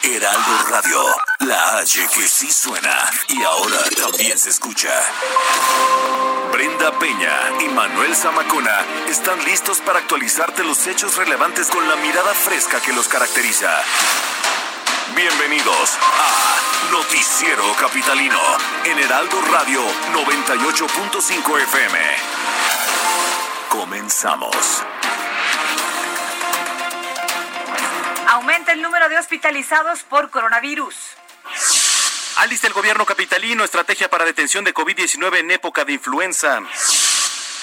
Heraldo Radio, la H que sí suena y ahora también se escucha. Brenda Peña y Manuel Zamacona están listos para actualizarte los hechos relevantes con la mirada fresca que los caracteriza. Bienvenidos a Noticiero Capitalino en Heraldo Radio 98.5 FM. Comenzamos. Aumenta el número de hospitalizados por coronavirus. Alista el gobierno capitalino estrategia para detención de COVID-19 en época de influenza.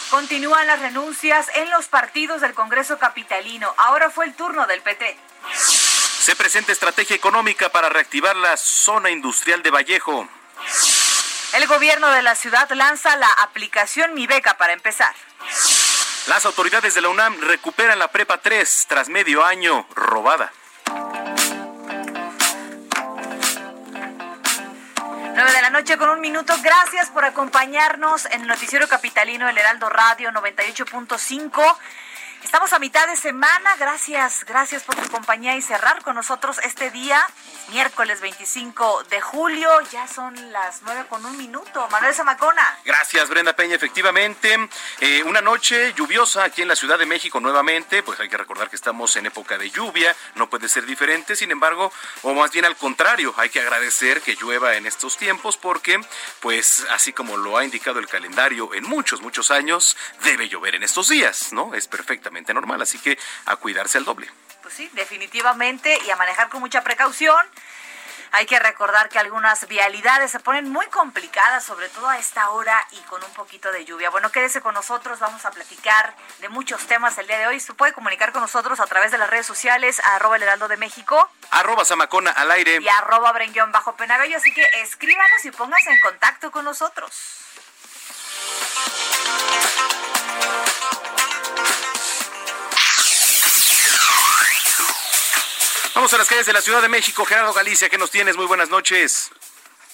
Continúan las renuncias en los partidos del Congreso capitalino. Ahora fue el turno del PT. Se presenta estrategia económica para reactivar la zona industrial de Vallejo. El gobierno de la ciudad lanza la aplicación Mi Beca para empezar. Las autoridades de la UNAM recuperan la Prepa 3 tras medio año robada. 9 de la noche con un minuto. Gracias por acompañarnos en el Noticiero Capitalino del Heraldo Radio 98.5. Estamos a mitad de semana. Gracias, gracias por tu compañía y cerrar con nosotros este día. Es miércoles 25 de julio. Ya son las 9 con un minuto. Manuel Zamacona. Gracias, Brenda Peña. Efectivamente, eh, una noche lluviosa aquí en la Ciudad de México nuevamente. Pues hay que recordar que estamos en época de lluvia. No puede ser diferente. Sin embargo, o más bien al contrario, hay que agradecer que llueva en estos tiempos porque, pues, así como lo ha indicado el calendario en muchos, muchos años, debe llover en estos días, ¿no? Es perfectamente normal, así que a cuidarse al doble. Pues sí, definitivamente y a manejar con mucha precaución. Hay que recordar que algunas vialidades se ponen muy complicadas, sobre todo a esta hora y con un poquito de lluvia. Bueno, quédese con nosotros, vamos a platicar de muchos temas el día de hoy. Se puede comunicar con nosotros a través de las redes sociales, arroba el heraldo de México. Arroba Zamacona al aire. Y arroba Brenguión bajo Penabello. Así que escríbanos y pónganse en contacto con nosotros. Vamos a las calles de la Ciudad de México. Gerardo Galicia, ¿qué nos tienes? Muy buenas noches.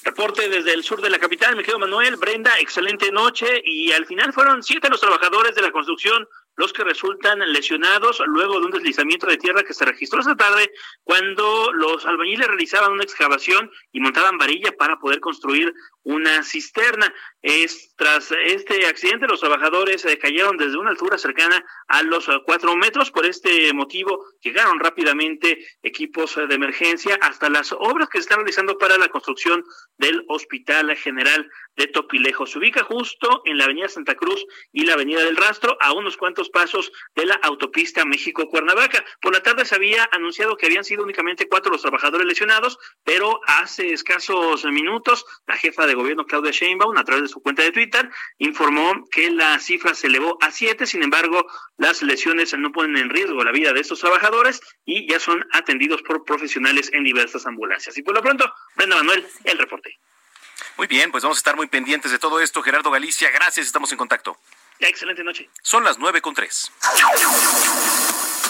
Reporte desde el sur de la capital, me quedo Manuel, Brenda, excelente noche y al final fueron siete los trabajadores de la construcción los que resultan lesionados luego de un deslizamiento de tierra que se registró esta tarde cuando los albañiles realizaban una excavación y montaban varilla para poder construir una cisterna. Es, tras este accidente, los trabajadores eh, cayeron desde una altura cercana a los eh, cuatro metros. Por este motivo, llegaron rápidamente equipos eh, de emergencia hasta las obras que se están realizando para la construcción del Hospital General de Topilejo. Se ubica justo en la Avenida Santa Cruz y la Avenida del Rastro, a unos cuantos pasos de la autopista México-Cuernavaca. Por la tarde se había anunciado que habían sido únicamente cuatro los trabajadores lesionados, pero hace escasos minutos la jefa de gobierno Claudia Sheinbaum, a través de su cuenta de Twitter, informó que la cifra se elevó a siete, sin embargo, las lesiones no ponen en riesgo la vida de estos trabajadores y ya son atendidos por profesionales en diversas ambulancias. Y por lo pronto, Brenda Manuel, el reporte. Muy bien, pues vamos a estar muy pendientes de todo esto. Gerardo Galicia, gracias, estamos en contacto. Excelente noche. Son las nueve con tres.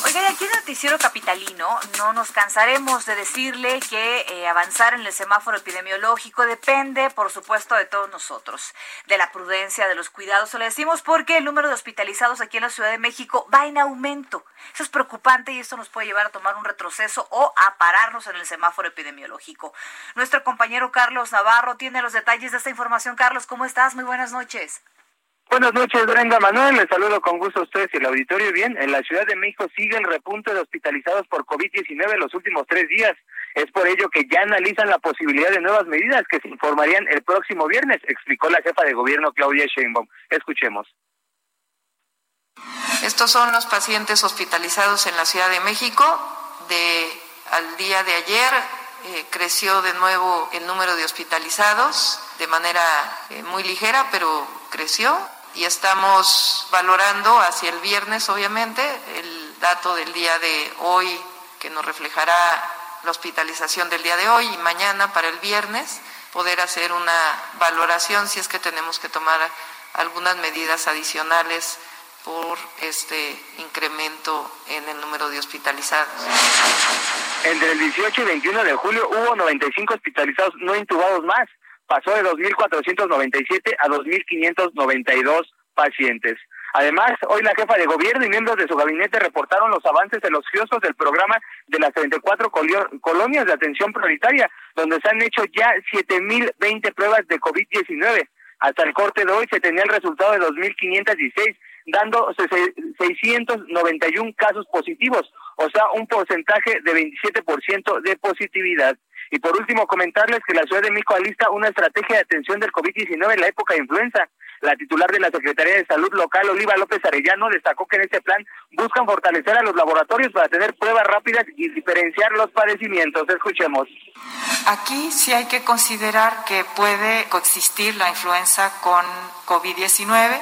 Oiga, y aquí en Noticiero Capitalino no nos cansaremos de decirle que eh, avanzar en el semáforo epidemiológico depende, por supuesto, de todos nosotros, de la prudencia, de los cuidados. Se lo decimos porque el número de hospitalizados aquí en la Ciudad de México va en aumento. Eso es preocupante y esto nos puede llevar a tomar un retroceso o a pararnos en el semáforo epidemiológico. Nuestro compañero Carlos Navarro tiene los detalles de esta información. Carlos, ¿cómo estás? Muy buenas noches. Buenas noches, Brenda Manuel. Les saludo con gusto a ustedes y el auditorio. Bien, en la Ciudad de México sigue el repunte de hospitalizados por COVID-19 los últimos tres días. Es por ello que ya analizan la posibilidad de nuevas medidas que se informarían el próximo viernes, explicó la jefa de gobierno Claudia Sheinbaum. Escuchemos. Estos son los pacientes hospitalizados en la Ciudad de México. De al día de ayer eh, creció de nuevo el número de hospitalizados de manera eh, muy ligera, pero creció y estamos valorando hacia el viernes, obviamente, el dato del día de hoy que nos reflejará la hospitalización del día de hoy y mañana para el viernes poder hacer una valoración si es que tenemos que tomar algunas medidas adicionales por este incremento en el número de hospitalizados. Entre el 18 y 21 de julio hubo 95 hospitalizados no intubados más. Pasó de 2.497 a 2.592 pacientes. Además, hoy la jefa de gobierno y miembros de su gabinete reportaron los avances elogiosos del programa de las 34 colonias de atención prioritaria, donde se han hecho ya 7.020 pruebas de COVID-19. Hasta el corte de hoy se tenía el resultado de 2.516, dando 691 casos positivos, o sea, un porcentaje de 27% de positividad. Y por último, comentarles que la Ciudad de México alista una estrategia de atención del COVID-19 en la época de influenza. La titular de la Secretaría de Salud local, Oliva López Arellano, destacó que en este plan buscan fortalecer a los laboratorios para tener pruebas rápidas y diferenciar los padecimientos. Escuchemos. Aquí sí hay que considerar que puede coexistir la influenza con COVID-19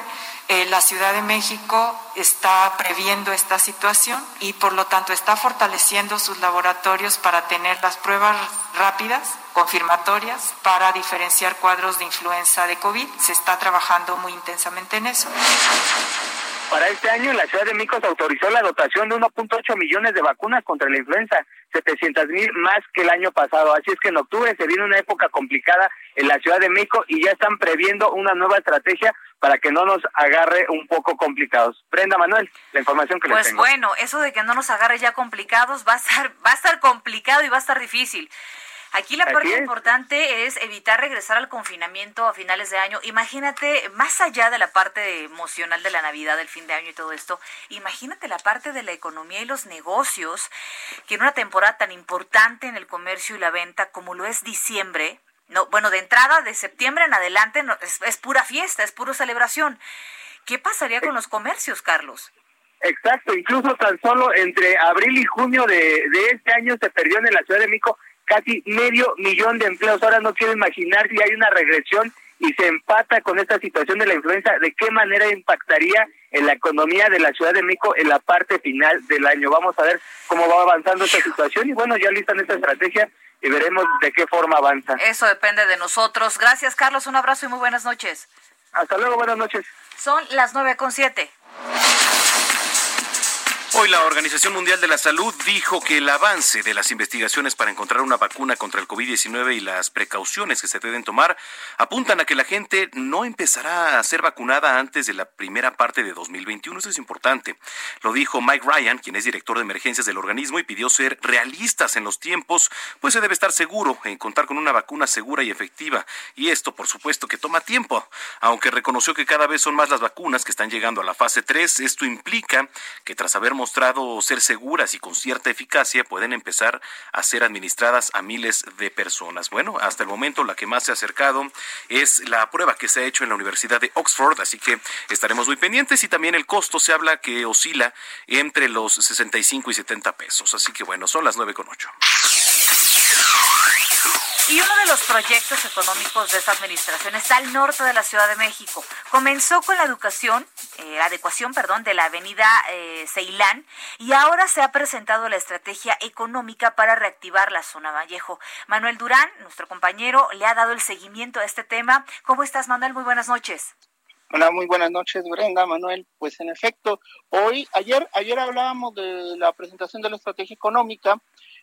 eh, la Ciudad de México está previendo esta situación y por lo tanto está fortaleciendo sus laboratorios para tener las pruebas rápidas, confirmatorias, para diferenciar cuadros de influenza de COVID. Se está trabajando muy intensamente en eso. Para este año, la Ciudad de México se autorizó la dotación de 1.8 millones de vacunas contra la influenza, 700 mil más que el año pasado. Así es que en octubre se viene una época complicada en la Ciudad de México y ya están previendo una nueva estrategia para que no nos agarre un poco complicados. Brenda Manuel, la información que pues les tengo. Pues bueno, eso de que no nos agarre ya complicados va a estar va a estar complicado y va a estar difícil. Aquí la parte importante es evitar regresar al confinamiento a finales de año. Imagínate, más allá de la parte emocional de la Navidad, del fin de año y todo esto, imagínate la parte de la economía y los negocios, que en una temporada tan importante en el comercio y la venta como lo es diciembre, no, bueno, de entrada, de septiembre en adelante, es, es pura fiesta, es pura celebración. ¿Qué pasaría con los comercios, Carlos? Exacto, incluso tan solo entre abril y junio de, de este año se perdió en la Ciudad de México casi medio millón de empleos. Ahora no quiero imaginar si hay una regresión y se empata con esta situación de la influenza, de qué manera impactaría en la economía de la Ciudad de México en la parte final del año. Vamos a ver cómo va avanzando esta situación y bueno, ya listan esta estrategia y veremos de qué forma avanza. Eso depende de nosotros. Gracias, Carlos. Un abrazo y muy buenas noches. Hasta luego, buenas noches. Son las nueve con siete. Hoy la Organización Mundial de la Salud dijo que el avance de las investigaciones para encontrar una vacuna contra el COVID-19 y las precauciones que se deben tomar apuntan a que la gente no empezará a ser vacunada antes de la primera parte de 2021. Eso es importante. Lo dijo Mike Ryan, quien es director de emergencias del organismo y pidió ser realistas en los tiempos, pues se debe estar seguro en contar con una vacuna segura y efectiva. Y esto, por supuesto, que toma tiempo. Aunque reconoció que cada vez son más las vacunas que están llegando a la fase 3, esto implica que tras haber mostrado ser seguras y con cierta eficacia, pueden empezar a ser administradas a miles de personas. Bueno, hasta el momento la que más se ha acercado es la prueba que se ha hecho en la Universidad de Oxford, así que estaremos muy pendientes y también el costo se habla que oscila entre los 65 y 70 pesos. Así que bueno, son las 9 con 8. Y uno de los proyectos económicos de esta administración está al norte de la Ciudad de México. Comenzó con la educación, eh, adecuación, perdón, de la avenida eh, Ceilán y ahora se ha presentado la estrategia económica para reactivar la zona Vallejo. Manuel Durán, nuestro compañero, le ha dado el seguimiento a este tema. ¿Cómo estás, Manuel? Muy buenas noches. Hola, muy buenas noches, Brenda, Manuel. Pues en efecto, hoy, ayer, ayer hablábamos de la presentación de la estrategia económica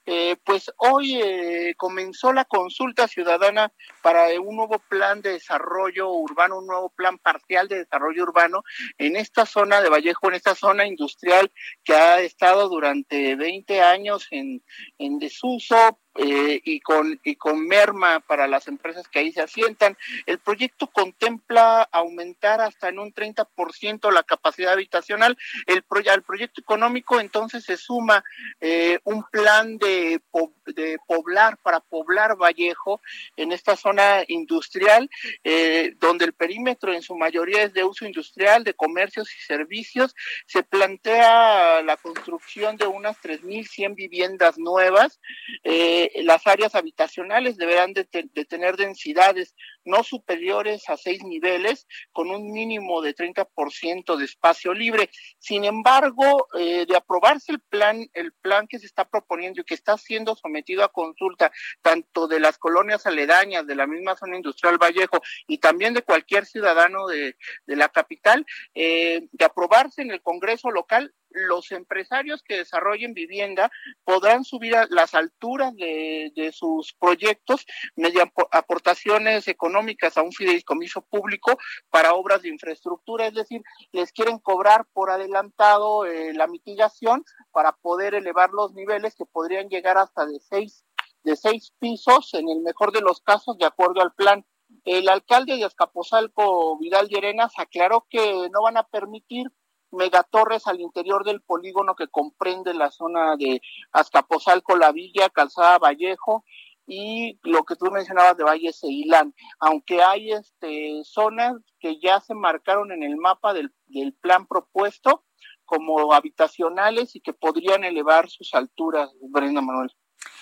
eh, pues hoy eh, comenzó la consulta ciudadana para un nuevo plan de desarrollo urbano, un nuevo plan parcial de desarrollo urbano en esta zona de Vallejo, en esta zona industrial que ha estado durante 20 años en, en desuso, eh, y, con, y con merma para las empresas que ahí se asientan. El proyecto contempla aumentar hasta en un 30% la capacidad habitacional. El al proyecto económico entonces se suma eh, un plan de, de poblar, para poblar Vallejo en esta zona industrial, eh, donde el perímetro en su mayoría es de uso industrial, de comercios y servicios. Se plantea la construcción de unas 3.100 viviendas nuevas. Eh, Las áreas habitacionales deberán de, tener densidades no superiores a seis niveles, con un mínimo de 30% de espacio libre. Sin embargo, eh, de aprobarse el plan, el plan que se está proponiendo y que está siendo sometido a consulta, tanto de las colonias aledañas, de la misma zona industrial Vallejo y también de cualquier ciudadano de, la capital, eh, de aprobarse en el Congreso local, los empresarios que desarrollen vivienda podrán subir a las alturas de, sus proyectos mediante aportaciones económicas a un fideicomiso público para obras de infraestructura, es decir, les quieren cobrar por adelantado eh, la mitigación para poder elevar los niveles que podrían llegar hasta de seis de seis pisos en el mejor de los casos de acuerdo al plan. El alcalde de Azcapotzalco, Vidal Llerenas, aclaró que no van a permitir megatorres al interior del polígono que comprende la zona de Azcapotzalco, La Villa, Calzada Vallejo y lo que tú mencionabas de Valle Ceilán, aunque hay este zonas que ya se marcaron en el mapa del, del plan propuesto como habitacionales y que podrían elevar sus alturas, Brenda Manuel.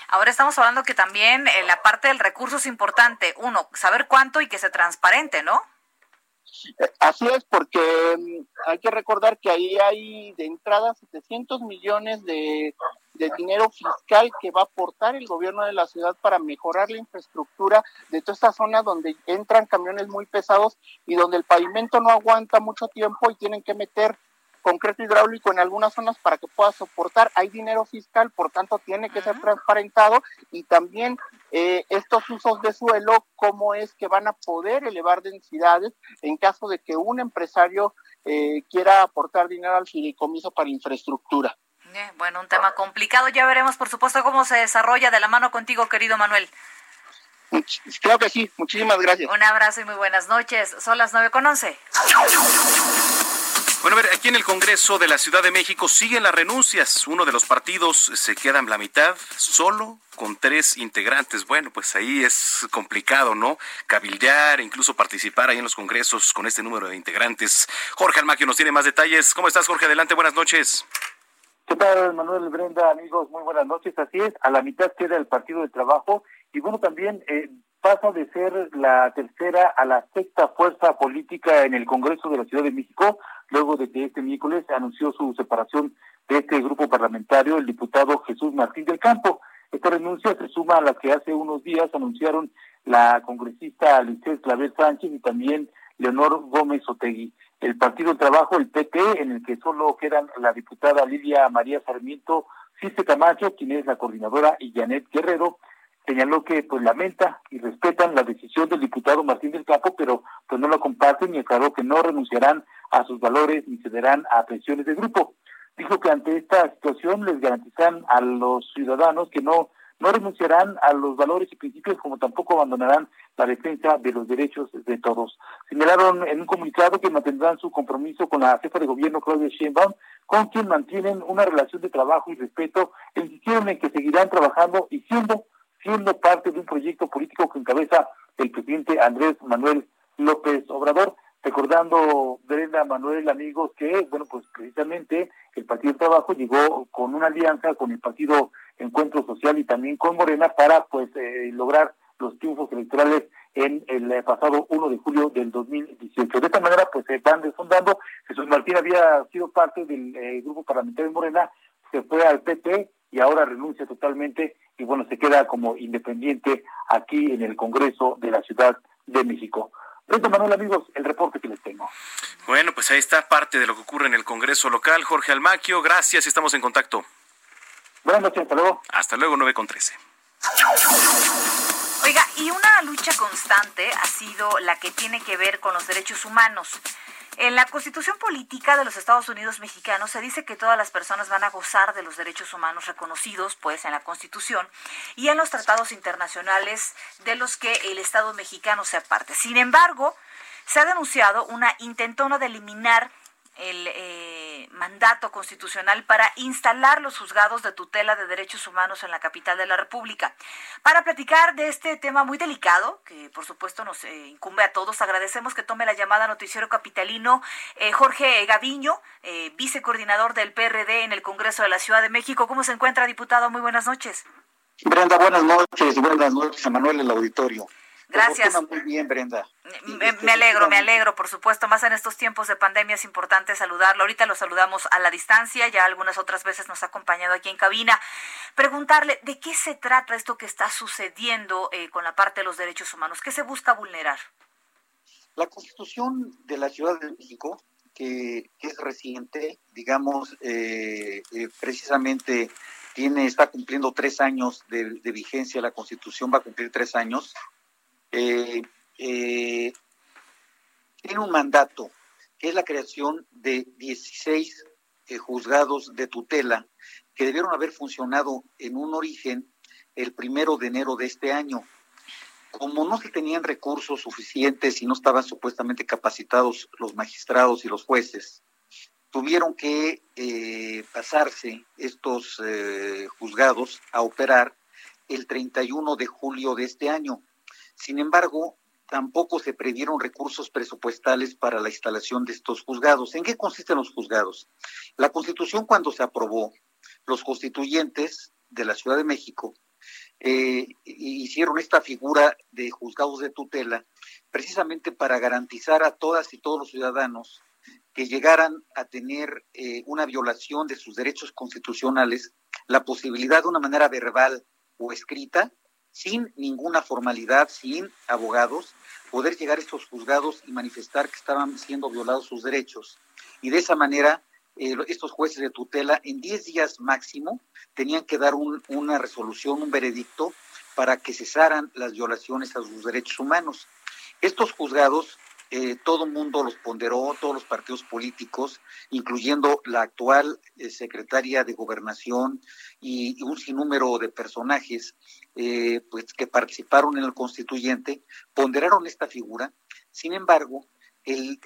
Ahora estamos hablando que también eh, la parte del recurso es importante. Uno, saber cuánto y que sea transparente, ¿no? Así es, porque mm, hay que recordar que ahí hay de entrada 700 millones de, dinero fiscal que va a aportar el gobierno de la ciudad para mejorar la infraestructura de toda esta zona donde entran camiones muy pesados y donde el pavimento no aguanta mucho tiempo y tienen que meter concreto hidráulico en algunas zonas para que pueda soportar. Hay dinero fiscal, por tanto tiene que ser transparentado y también eh, estos usos de suelo, cómo es que van a poder elevar densidades en caso de que un empresario eh, quiera aportar dinero al fideicomiso para infraestructura. Eh, bueno, un tema complicado. Ya veremos, por supuesto, cómo se desarrolla de la mano contigo, querido Manuel. Claro que sí, muchísimas gracias. Un abrazo y muy buenas noches. Son las nueve con once. Bueno, a ver, aquí en el Congreso de la Ciudad de México siguen las renuncias. Uno de los partidos se queda en la mitad, solo con tres integrantes. Bueno, pues ahí es complicado, ¿no? Cabildear, incluso participar ahí en los congresos con este número de integrantes. Jorge Almaquio nos tiene más detalles. ¿Cómo estás, Jorge? Adelante, buenas noches. ¿Qué tal, Manuel Brenda, amigos? Muy buenas noches. Así es, a la mitad queda el Partido de Trabajo y bueno, también eh, pasa de ser la tercera a la sexta fuerza política en el Congreso de la Ciudad de México, luego de que este miércoles anunció su separación de este grupo parlamentario el diputado Jesús Martín del Campo. Esta renuncia se suma a la que hace unos días anunciaron la congresista Alicia Clavel Sánchez y también Leonor Gómez Otegui. El Partido Trabajo, el PP, en el que solo quedan la diputada Lidia María Sarmiento Ciste Camacho, quien es la coordinadora, y Janet Guerrero, señaló que pues lamenta y respetan la decisión del diputado Martín del Campo, pero pues no la comparten y aclaró que no renunciarán a sus valores ni cederán a pensiones de grupo. Dijo que ante esta situación les garantizan a los ciudadanos que no no renunciarán a los valores y principios como tampoco abandonarán la defensa de los derechos de todos. Señalaron en un comunicado que mantendrán su compromiso con la jefa de gobierno Claudia Sheinbaum, con quien mantienen una relación de trabajo y respeto e insistieron en que seguirán trabajando y siendo siendo parte de un proyecto político que encabeza el presidente Andrés Manuel López Obrador. Recordando, Brenda Manuel, amigos, que, bueno, pues precisamente el Partido Trabajo llegó con una alianza con el Partido Encuentro Social y también con Morena para, pues, eh, lograr los triunfos electorales en el eh, pasado 1 de julio del 2018. De esta manera, pues, se van desfondando. Jesús Martín había sido parte del eh, grupo parlamentario de Morena, se fue al PP y ahora renuncia totalmente y bueno, se queda como independiente aquí en el Congreso de la Ciudad de México. Brenda Manuel, amigos, el reporte que les tengo. Bueno, pues ahí está parte de lo que ocurre en el Congreso local. Jorge Almaquio, gracias, estamos en contacto. Buenas noches, hasta luego. Hasta luego, 9 con 13. Oiga, y una lucha constante ha sido la que tiene que ver con los derechos humanos. En la Constitución Política de los Estados Unidos Mexicanos se dice que todas las personas van a gozar de los derechos humanos reconocidos, pues, en la Constitución y en los tratados internacionales de los que el Estado mexicano sea parte. Sin embargo, se ha denunciado una intentona de eliminar el eh, mandato constitucional para instalar los juzgados de tutela de derechos humanos en la capital de la República. Para platicar de este tema muy delicado, que por supuesto nos eh, incumbe a todos, agradecemos que tome la llamada Noticiero Capitalino eh, Jorge Gaviño, vicecoordinador del PRD en el Congreso de la Ciudad de México. ¿Cómo se encuentra, diputado? Muy buenas noches. Brenda, buenas noches, buenas noches a Manuel el auditorio. Gracias. Muy bien, Brenda. Me, alegro, me alegro, por supuesto, más en estos tiempos de pandemia es importante saludarlo. Ahorita lo saludamos a la distancia, ya algunas otras veces nos ha acompañado aquí en cabina. Preguntarle, ¿de qué se trata esto que está sucediendo eh, con la parte de los derechos humanos? ¿Qué se busca vulnerar? La Constitución de la Ciudad de México, que, es reciente, digamos, eh, eh, precisamente tiene, está cumpliendo tres años de, vigencia, la Constitución va a cumplir tres años, eh, tiene un mandato, que es la creación de 16 juzgados de tutela que debieron haber funcionado en un origen el primero de enero de este año como no se tenían recursos suficientes y no estaban supuestamente capacitados los magistrados y los jueces, tuvieron que eh, pasarse estos eh, juzgados a operar el 31 de julio de este año. Sin embargo, tampoco se previeron recursos presupuestales para la instalación de estos juzgados. ¿En qué consisten los juzgados? La Constitución cuando se aprobó, los constituyentes de la Ciudad de México eh, hicieron esta figura de juzgados de tutela precisamente para garantizar a todas y todos los ciudadanos que llegaran a tener eh, una violación de sus derechos constitucionales la posibilidad de una manera verbal o escrita, sin ninguna formalidad, sin abogados, poder llegar a estos juzgados y manifestar que estaban siendo violados sus derechos. Y de esa manera eh, estos jueces de tutela en 10 días máximo tenían que dar una resolución, un veredicto para que cesaran las violaciones a sus derechos humanos. Estos juzgados, eh, todo el mundo los ponderó, todos los partidos políticos, incluyendo la actual eh, secretaria de Gobernación y, un sinnúmero de personajes pues, que participaron en el constituyente, ponderaron esta figura. Sin embargo, el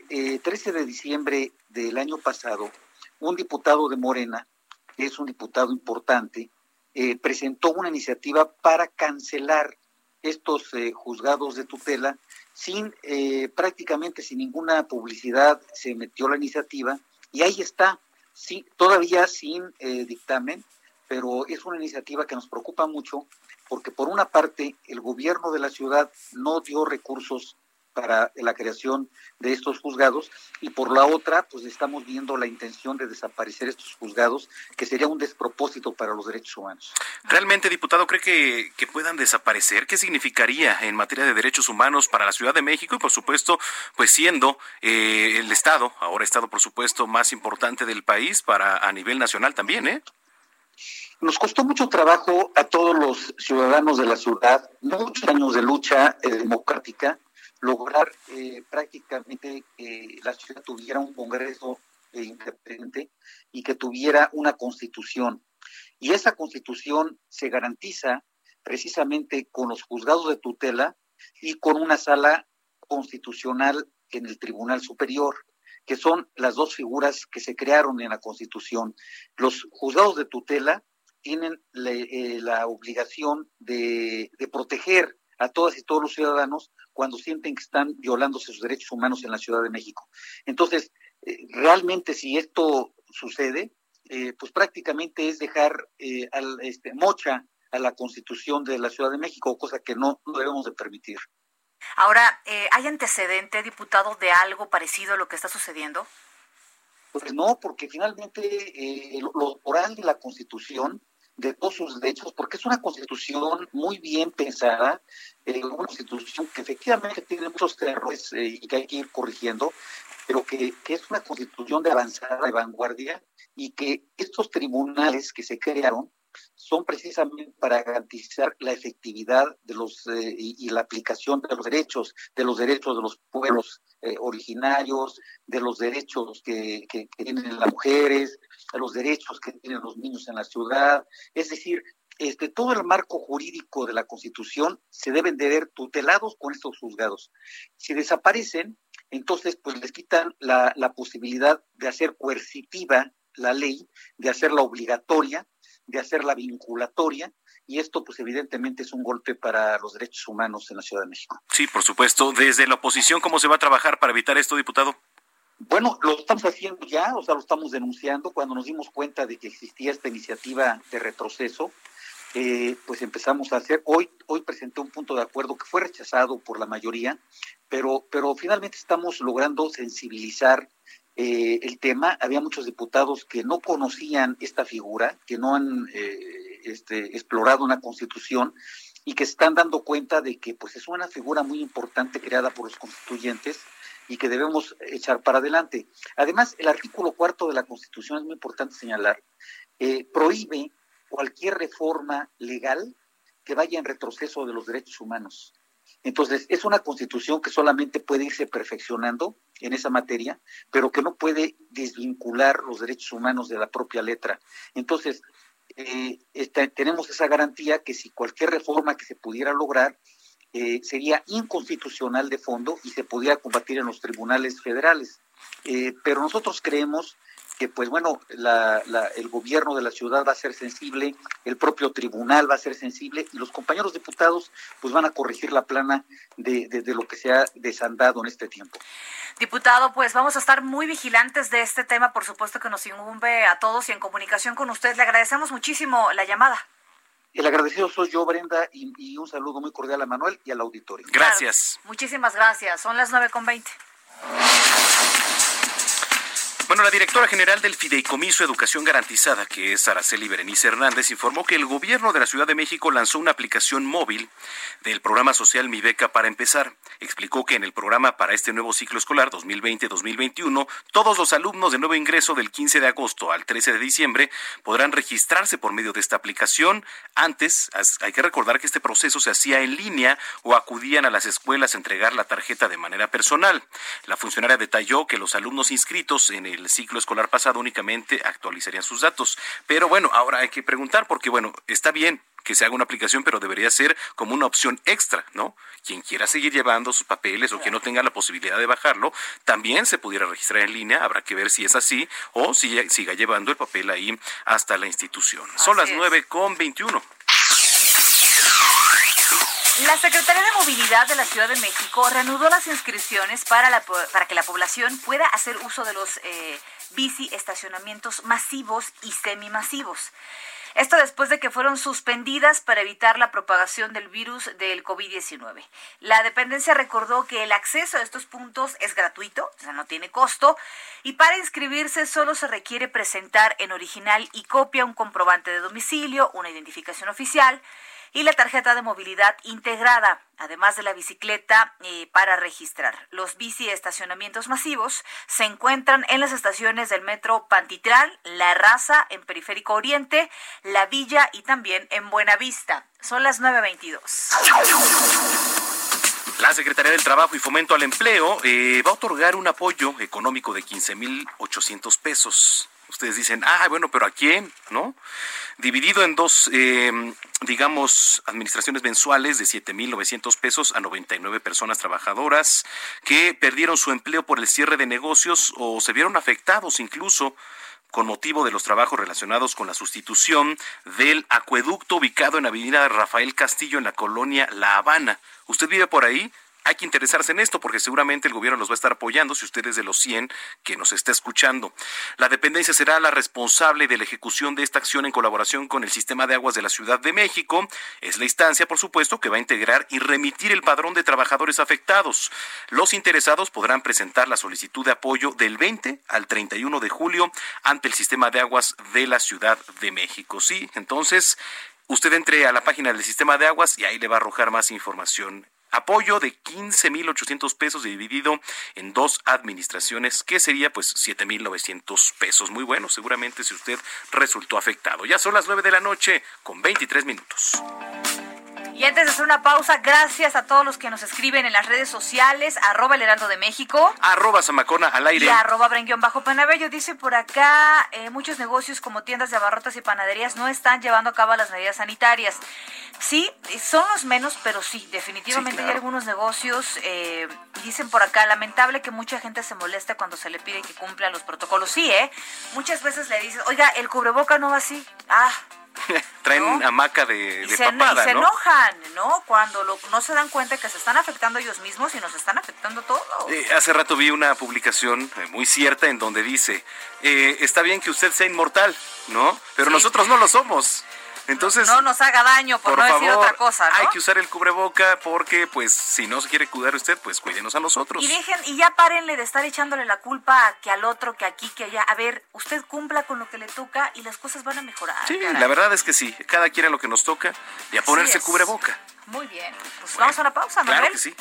13 de diciembre del año pasado, un diputado de Morena, que es un diputado importante, eh, presentó una iniciativa para cancelar estos eh, juzgados de tutela sin eh, prácticamente sin ninguna publicidad se metió la iniciativa y ahí está sí, todavía sin dictamen pero es una iniciativa que nos preocupa mucho porque por una parte el gobierno de la ciudad no dio recursos para la creación de estos juzgados y por la otra pues estamos viendo la intención de desaparecer estos juzgados que sería un despropósito para los derechos humanos. ¿Realmente, diputado, cree que, que puedan desaparecer? ¿Qué significaría en materia de derechos humanos para la Ciudad de México y por supuesto pues siendo eh, el Estado, ahora Estado por supuesto más importante del país para a nivel nacional también, ¿eh? Nos costó mucho trabajo a todos los ciudadanos de la ciudad, muchos años de lucha eh, democrática, lograr eh, prácticamente que la ciudad tuviera un Congreso independiente y que tuviera una constitución. Y esa constitución se garantiza precisamente con los juzgados de tutela y con una sala constitucional en el Tribunal Superior, que son las dos figuras que se crearon en la Constitución. Los juzgados de tutela tienen eh, la obligación de, de proteger a todas y todos los ciudadanos cuando sienten que están violándose sus derechos humanos en la Ciudad de México. Entonces, eh, realmente si esto sucede, eh, pues prácticamente es dejar eh, al, este, mocha a la constitución de la Ciudad de México, cosa que no, debemos de permitir. Ahora, ¿hay antecedente, diputado, de algo parecido a lo que está sucediendo? Pues no, porque finalmente lo oral de la Constitución de todos sus derechos, porque es una constitución muy bien pensada, eh, una constitución que efectivamente tiene muchos errores eh, y que hay que ir corrigiendo, pero que, que, es una constitución de avanzada, de vanguardia, y que estos tribunales que se crearon son precisamente para garantizar la efectividad de los eh, y, la aplicación de los derechos, de los derechos de los pueblos eh, originarios, de los derechos que, tienen las mujeres, de los derechos que tienen los niños en la ciudad. Es decir, este, todo el marco jurídico de la Constitución se deben de ver tutelados con estos juzgados. Si desaparecen, entonces pues les quitan la, la posibilidad de hacer coercitiva la ley, de hacerla obligatoria, de hacerla vinculatoria y esto pues evidentemente es un golpe para los derechos humanos en la Ciudad de México. Sí, por supuesto. Desde la oposición, ¿cómo se va a trabajar para evitar esto, diputado? Bueno, lo estamos haciendo ya, o sea, lo estamos denunciando cuando nos dimos cuenta de que existía esta iniciativa de retroceso. eh, pues empezamos a hacer, hoy, hoy presenté un punto de acuerdo que fue rechazado por la mayoría, pero, pero finalmente estamos logrando sensibilizar eh, el tema. Había muchos diputados que no conocían esta figura, que no han eh, este, explorado una constitución y que están dando cuenta de que pues es una figura muy importante creada por los constituyentes y que debemos echar para adelante. Además, el artículo cuarto de la Constitución es muy importante señalar, eh, prohíbe cualquier reforma legal que vaya en retroceso de los derechos humanos. Entonces, es una constitución que solamente puede irse perfeccionando en esa materia, pero que no puede desvincular los derechos humanos de la propia letra. Entonces, eh, tenemos esa garantía que si cualquier reforma que se pudiera lograr eh, sería inconstitucional de fondo y se pudiera combatir en los tribunales federales. Eh, pero nosotros creemos que pues bueno, el gobierno de la ciudad va a ser sensible, el propio tribunal va a ser sensible y los compañeros diputados pues van a corregir la plana de, de, lo que se ha desandado en este tiempo. Diputado, pues vamos a estar muy vigilantes de este tema, por supuesto que nos incumbe a todos y en comunicación con usted. Le agradecemos muchísimo la llamada. El agradecido soy yo, Brenda, y, un saludo muy cordial a Manuel y al auditorio. Gracias. muchísimas gracias. Son las nueve con veinte. Bueno, la directora general del Fideicomiso Educación Garantizada, que es Araceli Berenice Hernández, informó que el gobierno de la Ciudad de México lanzó una aplicación móvil del programa social Mi Beca para empezar. Explicó que en el programa para este nuevo ciclo escolar 2020-2021, todos los alumnos de nuevo ingreso del 15 de agosto al 13 de diciembre podrán registrarse por medio de esta aplicación. Antes, hay que recordar que este proceso se hacía en línea o acudían a las escuelas a entregar la tarjeta de manera personal. La funcionaria detalló que los alumnos inscritos en el el ciclo escolar pasado únicamente actualizarían sus datos. Pero bueno, ahora hay que preguntar porque, bueno, está bien que se haga una aplicación, pero debería ser como una opción extra, ¿no? Quien quiera seguir llevando sus papeles o que no tenga la posibilidad de bajarlo, también se pudiera registrar en línea, habrá que ver si es así o si siga llevando el papel ahí hasta la institución. Son las nueve con veintiuno. La Secretaría de Movilidad de la Ciudad de México reanudó las inscripciones para, la, para que la población pueda hacer uso de los eh, bici estacionamientos masivos y semimasivos. Esto después de que fueron suspendidas para evitar la propagación del virus del COVID-19. La dependencia recordó que el acceso a estos puntos es gratuito, o sea, no tiene costo, y para inscribirse solo se requiere presentar en original y copia un comprobante de domicilio, una identificación oficial, y la tarjeta de movilidad integrada, además de la bicicleta eh, para registrar. Los bici estacionamientos masivos se encuentran en las estaciones del metro Pantitlán, La Raza en Periférico Oriente, La Villa y también en Buenavista. Son las 9.22. La Secretaría del Trabajo y Fomento al Empleo eh, va a otorgar un apoyo económico de 15.800 pesos. Ustedes dicen, ah, bueno, pero ¿a quién? ¿No? Dividido en dos, eh, digamos, administraciones mensuales de 7.900 pesos a 99 personas trabajadoras que perdieron su empleo por el cierre de negocios o se vieron afectados incluso con motivo de los trabajos relacionados con la sustitución del acueducto ubicado en Avenida Rafael Castillo en la colonia La Habana. ¿Usted vive por ahí? Hay que interesarse en esto porque seguramente el gobierno los va a estar apoyando si usted es de los 100 que nos está escuchando. La dependencia será la responsable de la ejecución de esta acción en colaboración con el Sistema de Aguas de la Ciudad de México. Es la instancia, por supuesto, que va a integrar y remitir el padrón de trabajadores afectados. Los interesados podrán presentar la solicitud de apoyo del 20 al 31 de julio ante el Sistema de Aguas de la Ciudad de México. Sí, entonces usted entre a la página del Sistema de Aguas y ahí le va a arrojar más información apoyo de 15.800 pesos dividido en dos administraciones, que sería pues 7.900 pesos. Muy bueno, seguramente si usted resultó afectado. Ya son las 9 de la noche con 23 minutos. Y antes de hacer una pausa, gracias a todos los que nos escriben en las redes sociales, arroba el Heraldo de México. Arroba Zamacona al aire. Y arroba Brenguión Bajo Panabello. Dice por acá, eh, muchos negocios como tiendas de abarrotas y panaderías no están llevando a cabo las medidas sanitarias. Sí, son los menos, pero sí, definitivamente hay algunos negocios, eh, dicen por acá, lamentable que mucha gente se moleste cuando se le pide que cumpla los protocolos. Sí, ¿eh? Muchas veces le dices, oiga, el cubreboca no va así. Ah, Traen hamaca de, se, papada, y se enojan, ¿no? Cuando no se dan cuenta que se están afectando ellos mismos y nos están afectando todos. Eh, hace rato vi una publicación eh, muy cierta en donde dice, eh, está bien que usted sea inmortal, ¿no? Pero nosotros no lo somos. Entonces, no nos haga daño por, no decir otra cosa, ¿no? Hay que usar el cubreboca porque, pues, si no se quiere cuidar usted, pues cuídenos a nosotros. Y dejen, y ya párenle de estar echándole la culpa a que al otro, que aquí, que allá. A ver, usted cumpla con lo que le toca y las cosas van a mejorar. Sí, la verdad es que sí. Cada quien a lo que nos toca y a ponerse cubreboca. Muy bien. Pues vamos a una pausa, Manuel. Claro que sí.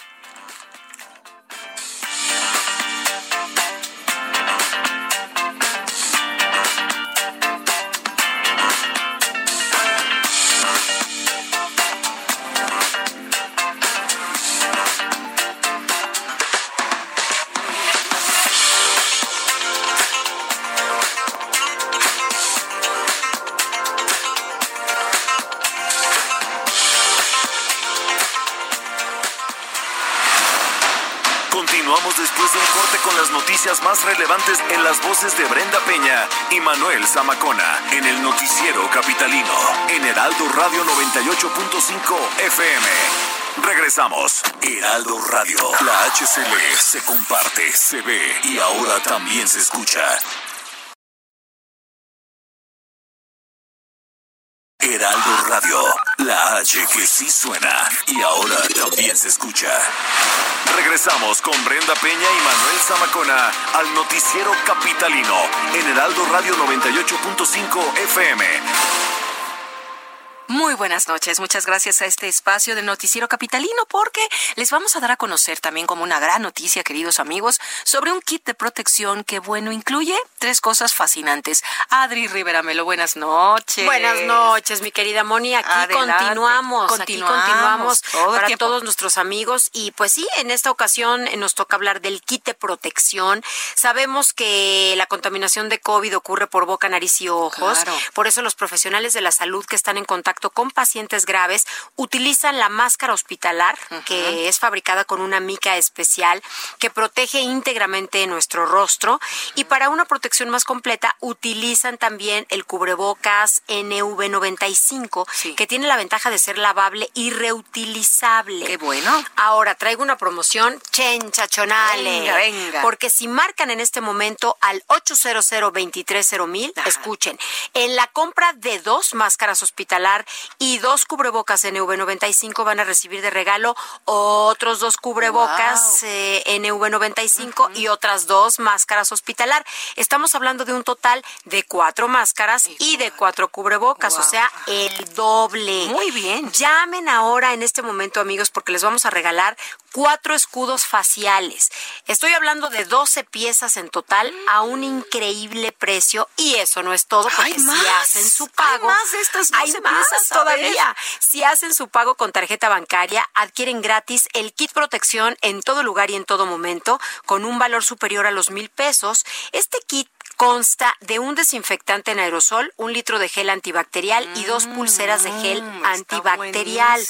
Más relevantes en las voces de Brenda Peña y Manuel Zamacona en el noticiero capitalino en Heraldo Radio 98.5 FM. Regresamos. Heraldo Radio. La HCL se comparte, se ve y ahora también se escucha. Heraldo Radio, la H que sí suena y ahora también se escucha. Regresamos con Brenda Peña y Manuel Zamacona al noticiero capitalino en Heraldo Radio 98.5 FM. Muy buenas noches, muchas gracias a este espacio del Noticiero Capitalino porque les vamos a dar a conocer también como una gran noticia, queridos amigos, sobre un kit de protección que, bueno, incluye tres cosas fascinantes. Adri Rivera Melo, buenas noches. Buenas noches, mi querida Moni, aquí continuamos, continuamos, aquí continuamos. para todos nuestros amigos. Y pues sí, en esta ocasión nos toca hablar del kit de protección. Sabemos que la contaminación de COVID ocurre por boca, nariz y ojos, por eso los profesionales de la salud que están en contacto con pacientes graves utilizan la máscara hospitalar, que es fabricada con una mica especial que protege íntegramente nuestro rostro. Y para una protección más completa, utilizan también el cubrebocas NV95, que tiene la ventaja de ser lavable y reutilizable. Qué bueno. Ahora traigo una promoción chenchachonale. Venga, venga. Porque si marcan en este momento al 800 230 escuchen, en la compra de dos máscaras hospitalar y dos cubrebocas NV95 van a recibir de regalo otros dos cubrebocas eh, NV95 y otras dos máscaras hospitalar. Estamos hablando de un total de cuatro máscaras y de cuatro cubrebocas, o sea, el doble. Muy bien. Llamen ahora en este momento, amigos, porque les vamos a regalar cuatro escudos faciales. Estoy hablando de 12 piezas en total a un increíble precio y eso no es todo porque si hacen su pago, hay más de estas 12 piezas todavía. Si hacen su pago con tarjeta bancaria, adquieren gratis el kit protección en todo lugar y en todo momento con un valor superior a los mil pesos. Este kit consta de un desinfectante en aerosol, un litro de gel antibacterial y dos pulseras de gel mm, antibacterial.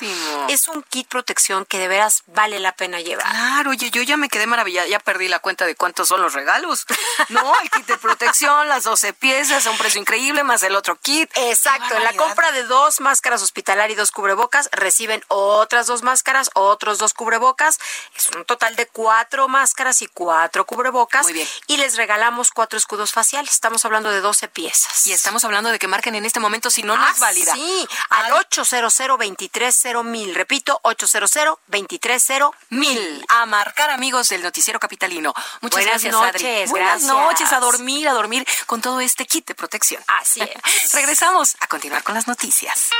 Es un kit protección que de veras vale la pena llevar. Claro, oye, yo ya me quedé maravillada, ya perdí la cuenta de cuántos son los regalos. No, el kit de protección, las 12 piezas a un precio increíble, más el otro kit. Exacto, en la compra de dos máscaras hospitalar y dos cubrebocas, reciben otras dos máscaras, otros dos cubrebocas. Es un total de cuatro máscaras y cuatro cubrebocas. Muy bien. Y les regalamos cuatro escudos Estamos hablando de 12 piezas. Y estamos hablando de que marquen en este momento si no, no es ah, válida. Sí, al 800 230 mil. Repito, 800 230 mil. A marcar, amigos del Noticiero Capitalino. Muchas Buenas gracias, noches, Adri. Buenas noches, a dormir, a dormir con todo este kit de protección. Así es. Regresamos a continuar con las noticias.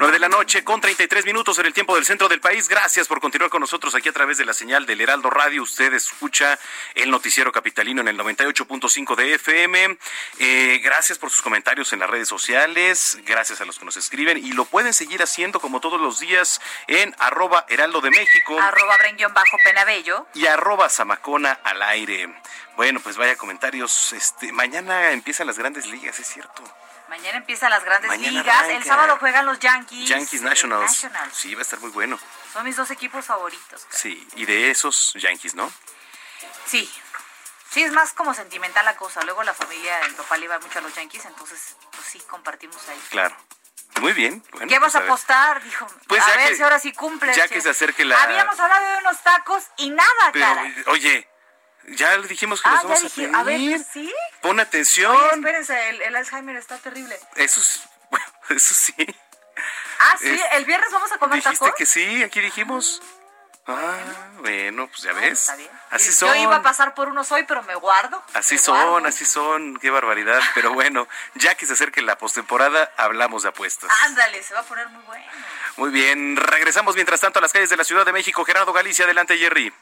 9 de la noche con 33 minutos en el tiempo del centro del país. Gracias por continuar con nosotros aquí a través de la señal del Heraldo Radio. Usted escucha el noticiero capitalino en el 98.5 de FM. Eh, gracias por sus comentarios en las redes sociales. Gracias a los que nos escriben y lo pueden seguir haciendo como todos los días en arroba Heraldo de México. Arroba bajo Penabello. Y arroba Zamacona al aire. Bueno, pues vaya comentarios. Este, mañana empiezan las grandes ligas, es cierto. Mañana empiezan las grandes ligas. El sábado juegan los Yankees. Yankees Nationals. Sí, va a estar muy bueno. Son mis dos equipos favoritos. Sí, y de esos Yankees, ¿no? Sí. Sí, es más como sentimental la cosa. Luego la familia en Topal iba mucho a los Yankees, entonces pues sí, compartimos ahí. Claro. Muy bien. ¿Qué vas pues a apostar? Dijo. Pues a ver si ahora sí cumple. Ya que se acerque la. Habíamos hablado de unos tacos y nada, Pero, Oye, Ya le dijimos que ah, vamos a pedir. A ver, ¿sí? Pon atención. espérense, el, Alzheimer está terrible. Eso es, bueno, eso sí. Ah, sí, el viernes vamos a comer Dijiste que sí, aquí dijimos. Ah, bueno, pues ya ves. Así son. Yo iba a pasar por unos hoy, pero me guardo. Así son, así son. Qué barbaridad. Pero bueno, ya que se acerque la postemporada, hablamos de apuestas. Ándale, se va a poner muy bueno. Muy bien, regresamos mientras tanto a las calles de la Ciudad de México. Gerardo Galicia, adelante, Jerry.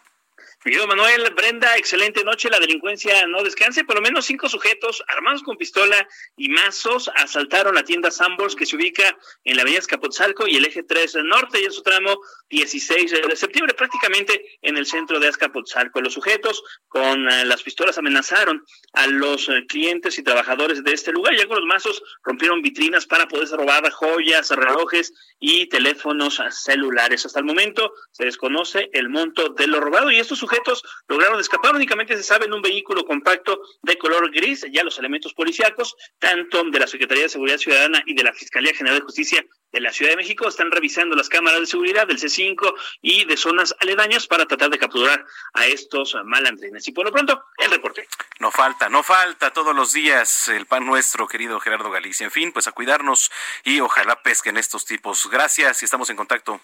Manuel, Brenda, excelente noche. La delincuencia no descanse. Por lo menos cinco sujetos armados con pistola y mazos asaltaron la tienda Sambors que se ubica en la avenida Escapotzalco y el eje 3 norte y en su tramo 16 de septiembre, prácticamente en el centro de Azcapotzalco. Los sujetos con eh, las pistolas amenazaron a los eh, clientes y trabajadores de este lugar. Ya con los mazos rompieron vitrinas para poder robar joyas, relojes y teléfonos celulares. Hasta el momento se desconoce el monto de lo robado y estos sujetos lograron escapar. Únicamente se sabe en un vehículo compacto de color gris. Ya los elementos policíacos, tanto de la Secretaría de Seguridad Ciudadana y de la Fiscalía General de Justicia de la Ciudad de México, están revisando las cámaras de seguridad del C5 y de zonas aledañas para tratar de capturar a estos malandrines. Y por lo pronto, el reporte. No falta, no falta todos los días el pan nuestro, querido Gerardo Galicia. En fin, pues a cuidarnos y ojalá pesquen estos tipos. Gracias y estamos en contacto.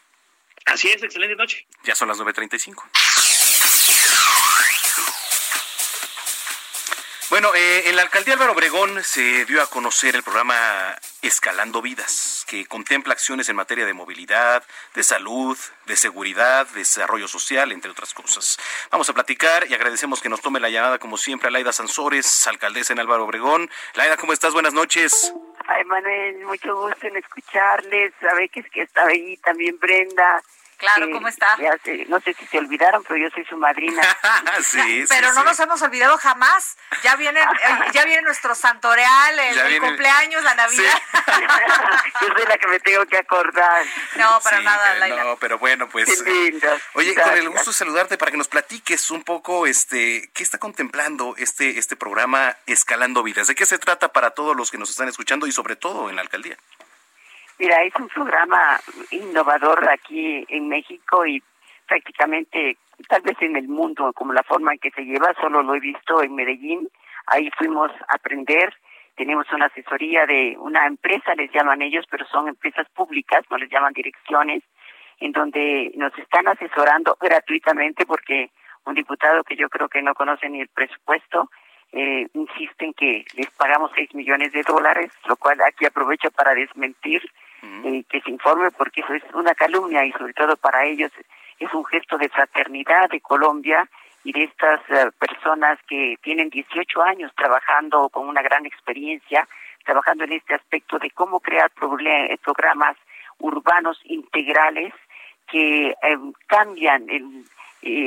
Así es, excelente noche. Ya son las 9.35. Bueno, eh, en la alcaldía Álvaro Obregón se dio a conocer el programa Escalando Vidas, que contempla acciones en materia de movilidad, de salud, de seguridad, de desarrollo social, entre otras cosas. Vamos a platicar y agradecemos que nos tome la llamada, como siempre, a Laida Sansores, alcaldesa en Álvaro Obregón. Laida, ¿cómo estás? Buenas noches. Ay, Manuel, mucho gusto en escucharles. Sabe que es que estaba ahí también Brenda. Claro, ¿cómo está? no sé si se olvidaron, pero yo soy su madrina. sí, pero no nos hemos olvidado jamás. Ya viene, eh, ya viene nuestro santoreal, el, cumpleaños, la Navidad. yo soy la que me tengo que acordar. No, para nada, Laila. No, pero bueno, pues. oye, con el gusto de saludarte para que nos platiques un poco, este, qué está contemplando este, este programa Escalando Vidas. ¿De qué se trata para todos los que nos están escuchando y sobre todo en la alcaldía? Mira, es un programa innovador aquí en México y prácticamente, tal vez en el mundo, como la forma en que se lleva, solo lo he visto en Medellín. Ahí fuimos a aprender. Tenemos una asesoría de una empresa, les llaman ellos, pero son empresas públicas, no les llaman direcciones, en donde nos están asesorando gratuitamente porque un diputado que yo creo que no conoce ni el presupuesto eh, insiste en que les pagamos 6 millones de dólares, lo cual aquí aprovecho para desmentir eh, que se informe porque eso es una calumnia y sobre todo para ellos es un gesto de fraternidad de Colombia y de estas eh, personas que tienen 18 años trabajando con una gran experiencia, trabajando en este aspecto de cómo crear eh, programas urbanos integrales que cambian el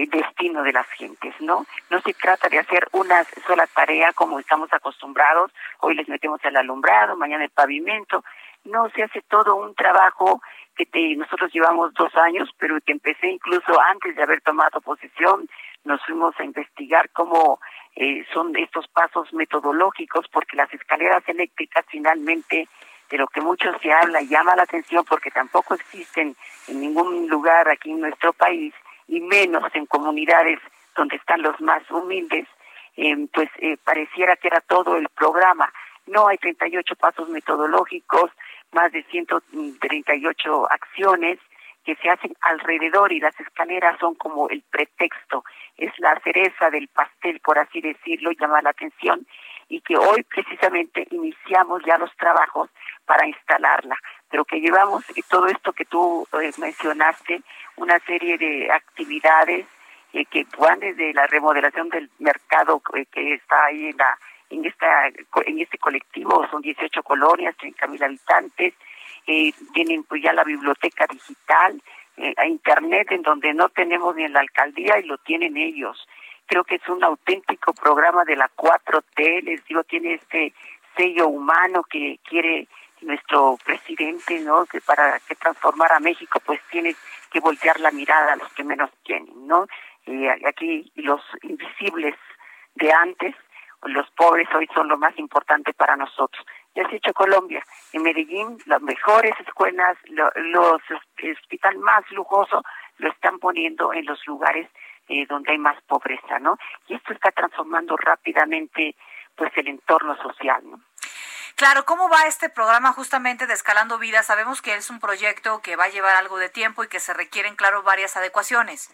destino de las gentes, ¿no? No se trata de hacer una sola tarea como estamos acostumbrados, hoy les metemos el alumbrado, mañana el pavimento, no se hace todo un trabajo que te, nosotros llevamos dos años, pero que empecé incluso antes de haber tomado posesión, nos fuimos a investigar cómo eh, son estos pasos metodológicos, porque las escaleras eléctricas finalmente, de lo que mucho se habla, llama la atención porque tampoco existen en ningún lugar aquí en nuestro país, y menos en comunidades donde están los más humildes, eh, pues eh, pareciera que era todo el programa. No hay 38 pasos metodológicos, más de 138 acciones que se hacen alrededor y las escaleras son como el pretexto, es la cereza del pastel, por así decirlo, llama la atención y que hoy precisamente iniciamos ya los trabajos para instalarla, pero que llevamos todo esto que tú eh, mencionaste, una serie de actividades eh, que van desde la remodelación del mercado eh, que está ahí en la en esta en este colectivo son 18 colonias, 30 mil habitantes, eh, tienen pues ya la biblioteca digital, eh, a internet en donde no tenemos ni en la alcaldía y lo tienen ellos. Creo que es un auténtico programa de la 4T, les digo, tiene este sello humano que quiere nuestro presidente, ¿no? Que para que transformar a México, pues tiene que voltear la mirada a los que menos tienen, ¿no? Y aquí los invisibles de antes los pobres hoy son lo más importante para nosotros. Ya se ha hecho Colombia. En Medellín, las mejores escuelas, los hospital más lujoso, lo están poniendo en los lugares eh, donde hay más pobreza, ¿no? Y esto está transformando rápidamente pues el entorno social, ¿no? Claro, ¿cómo va este programa justamente de Escalando Vida? Sabemos que es un proyecto que va a llevar algo de tiempo y que se requieren, claro, varias adecuaciones.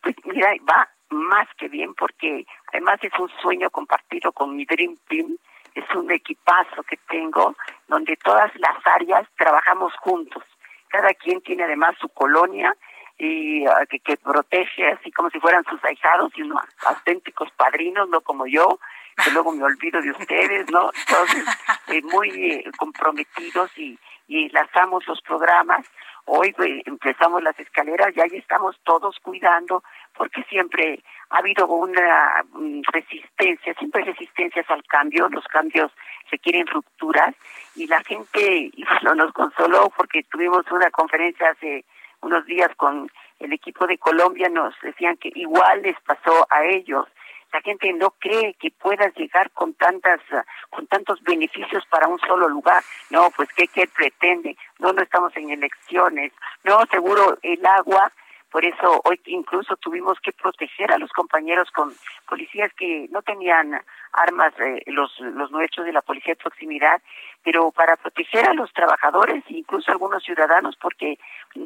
Pues mira, va más que bien porque además es un sueño compartido con mi Dream Team, es un equipazo que tengo donde todas las áreas trabajamos juntos. Cada quien tiene además su colonia y ah, que, que, protege así como si fueran sus ahijados y unos auténticos padrinos, no como yo, que luego me olvido de ustedes, ¿no? Entonces, eh, muy eh, comprometidos y, y lanzamos los programas. Hoy empezamos las escaleras y ahí estamos todos cuidando, porque siempre ha habido una mm, resistencia, siempre hay resistencias al cambio, los cambios requieren rupturas y la gente, y nos consoló porque tuvimos una conferencia hace unos días con el equipo de Colombia, nos decían que igual les pasó a ellos la gente no cree que puedas llegar con tantas con tantos beneficios para un solo lugar. No pues qué qué pretende no no estamos en elecciones. No seguro el agua por eso hoy incluso tuvimos que proteger a los compañeros con policías que no tenían armas, eh, los, los nuestros de la policía de proximidad, pero para proteger a los trabajadores e incluso algunos ciudadanos, porque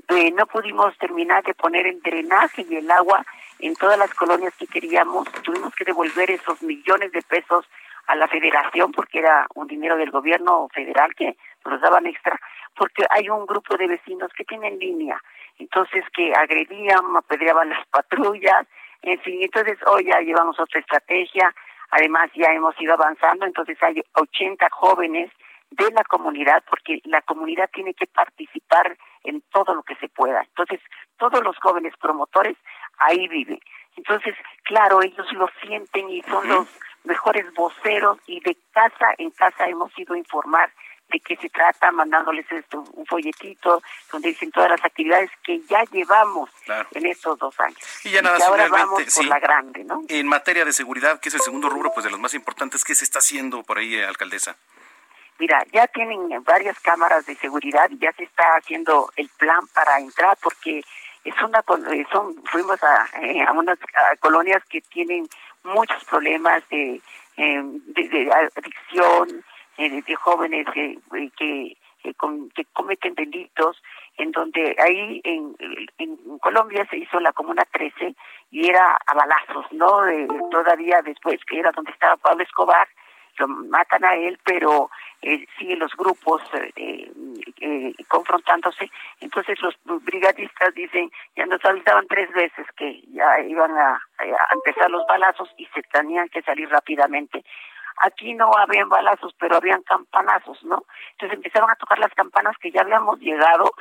eh, no pudimos terminar de poner el drenaje y el agua en todas las colonias que queríamos, tuvimos que devolver esos millones de pesos a la federación porque era un dinero del gobierno federal que nos daban extra, porque hay un grupo de vecinos que tienen línea entonces que agredían, apedreaban las patrullas, en fin, entonces hoy ya llevamos otra estrategia, además ya hemos ido avanzando, entonces hay 80 jóvenes de la comunidad, porque la comunidad tiene que participar en todo lo que se pueda. Entonces, todos los jóvenes promotores ahí viven. Entonces, claro, ellos lo sienten y son los mejores voceros y de casa en casa hemos ido a informar de qué se trata, mandándoles esto, un folletito donde dicen todas las actividades que ya llevamos en estos dos años. Y ya nada, ahora vamos por la grande, ¿no? En materia de seguridad, que es el segundo rubro, pues de los más importantes, ¿qué se está haciendo por ahí, alcaldesa? Mira, ya tienen varias cámaras de seguridad y ya se está haciendo el plan para entrar porque es una eh, son fuimos a, eh, a unas colonias que tienen muchos problemas de, eh, de adicción, eh, de jóvenes que, eh, que, cometen delitos, en donde ahí en, Colombia se hizo la Comuna 13 y era a balazos, ¿no? Eh, todavía después, que era donde estaba Pablo Escobar, lo matan a él, pero eh, siguen los grupos eh, eh, confrontándose. Entonces los brigadistas dicen, ya nos avisaban tres veces que ya iban a empezar los balazos y se tenían que salir rápidamente. Aquí no habían balazos, pero habían campanazos, ¿no? Entonces empezaron a tocar las campanas que ya habíamos llegado,